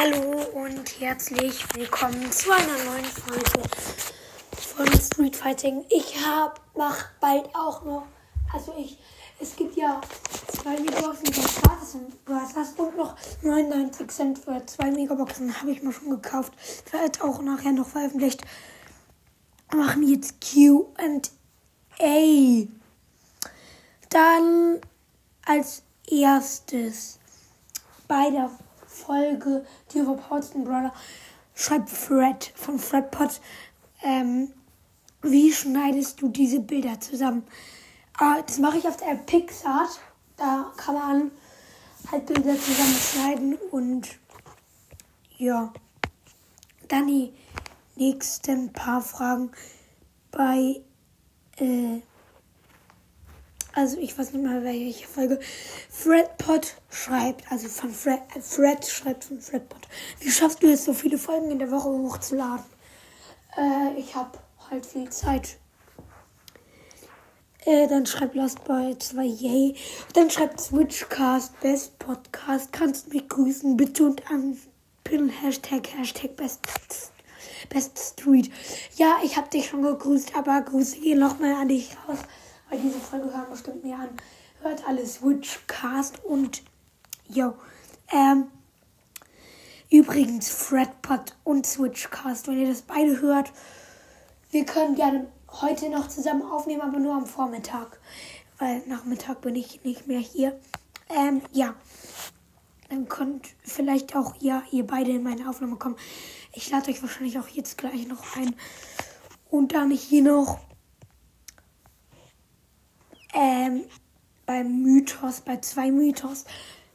Hallo und herzlich willkommen zu einer neuen Folge von Street Fighting. Ich hab, mach bald auch noch, also ich, es gibt ja zwei Megaboxen, die gratis sind. Du hast und noch 99 Cent für zwei Megaboxen habe ich mir schon gekauft. Wird auch nachher noch veröffentlicht. Machen jetzt Q&A. Dann als erstes bei der Folge die über Paulson Brother schreibt Fred von Fred Pot. Ähm, wie schneidest du diese Bilder zusammen? Ah, das mache ich auf der Pixart. Da kann man halt Bilder zusammenschneiden und ja. Dann die nächsten paar Fragen bei äh, also ich weiß nicht mal welche Folge, Fredpot schreibt, also von Fred, äh, Fred schreibt von Fredpot. Wie schaffst du es, so viele Folgen in der Woche hochzuladen? Äh, ich habe halt viel Zeit. Äh, dann schreibt Lost Boy 2 Yay. Dann schreibt Switchcast Best Podcast. Kannst mich grüßen, bitte und anpinnen Hashtag Hashtag Best Best Street. Ja, ich habe dich schon gegrüßt, aber Grüße gehen nochmal an dich raus weil diese Folge hören bestimmt mehr an. Hört alles Switchcast und yo. Ähm, übrigens Fredpot und Switchcast, wenn ihr das beide hört, wir können gerne heute noch zusammen aufnehmen, aber nur am Vormittag. Weil Nachmittag bin ich nicht mehr hier. Ähm, ja. Dann könnt vielleicht auch ja, ihr beide in meine Aufnahme kommen. Ich lade euch wahrscheinlich auch jetzt gleich noch ein. Und dann hier noch ähm, beim Mythos, bei zwei Mythos,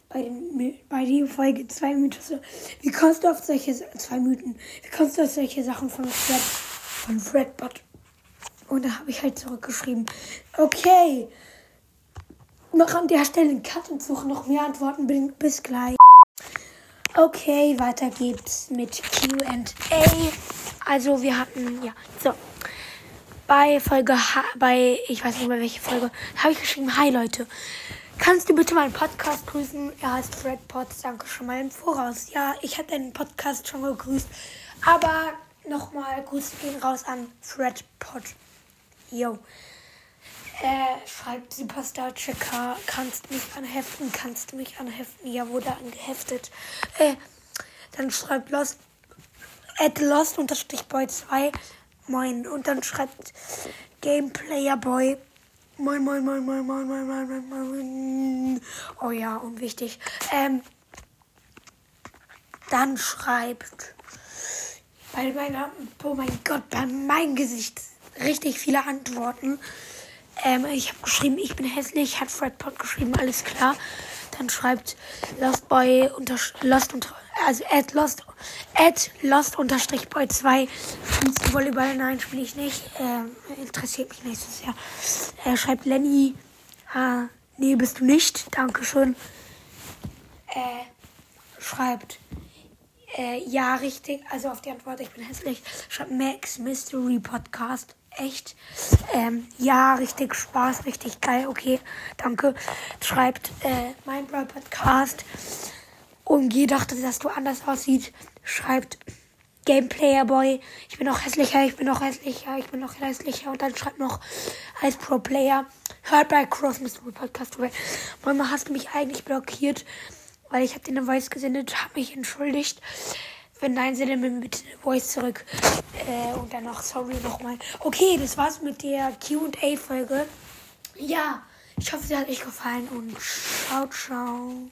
bei, den, bei der Folge zwei Mythos. Wie kommst du auf solche zwei Mythen? Wie kommst du auf solche Sachen von Fred, von Fredbot? Und da habe ich halt zurückgeschrieben, okay, noch an der Stelle einen Cut und suche noch mehr Antworten. Bis gleich. Okay, weiter geht's mit Q&A. Also wir hatten, ja, so bei Folge, H bei, ich weiß nicht mehr welche Folge, habe ich geschrieben, hi Leute, kannst du bitte meinen Podcast grüßen? Er heißt Fred Potts, danke schon mal im Voraus. Ja, ich habe deinen Podcast schon gegrüßt, aber nochmal Grüße gehen raus an Fred Pott. Yo. Äh, schreibt Superstar Checker, kannst mich anheften, kannst du mich anheften? Ja, wurde angeheftet. Äh, dann schreibt Lost, at Lost unterstrich Boy 2, Moin. Und dann schreibt Gameplayer Boy. Moin, moin, moin, moin, moin, moin, moin, moin, moin. Oh ja, unwichtig. Ähm, dann schreibt bei meiner, oh mein Gott, bei meinem Gesicht richtig viele Antworten. Ähm, ich habe geschrieben, ich bin hässlich, hat Fred Pot geschrieben, alles klar. Dann schreibt Lost Boy unter Lost unter also at Lost at Lost unterstrich Boy 2 spielst du Volleyball? Nein, spiele ich nicht. Ähm, interessiert mich nicht so sehr. Er schreibt Lenny. Ah, nee, bist du nicht. Dankeschön. Äh, schreibt äh, ja, richtig. Also auf die Antwort, ich bin hässlich. Schreibt Max Mystery Podcast echt. Ähm, ja, richtig Spaß, richtig geil. Okay, danke. Schreibt äh, mein Podcast. Und je dachte, dass du anders aussieht, schreibt Gameplayer Boy. Ich bin noch hässlicher, ich bin noch hässlicher, ich bin noch hässlicher. Und dann schreibt noch als Pro Player. Hört bei Cross Mystery Podcast vorbei. Mama, hast du mich eigentlich blockiert? Weil ich dir eine Voice gesendet, habe mich entschuldigt. Wenn nein, sende mir bitte eine Voice zurück. Äh, und dann noch sorry nochmal. Okay, das war's mit der QA-Folge. Ja, ich hoffe, sie hat euch gefallen und ciao, ciao.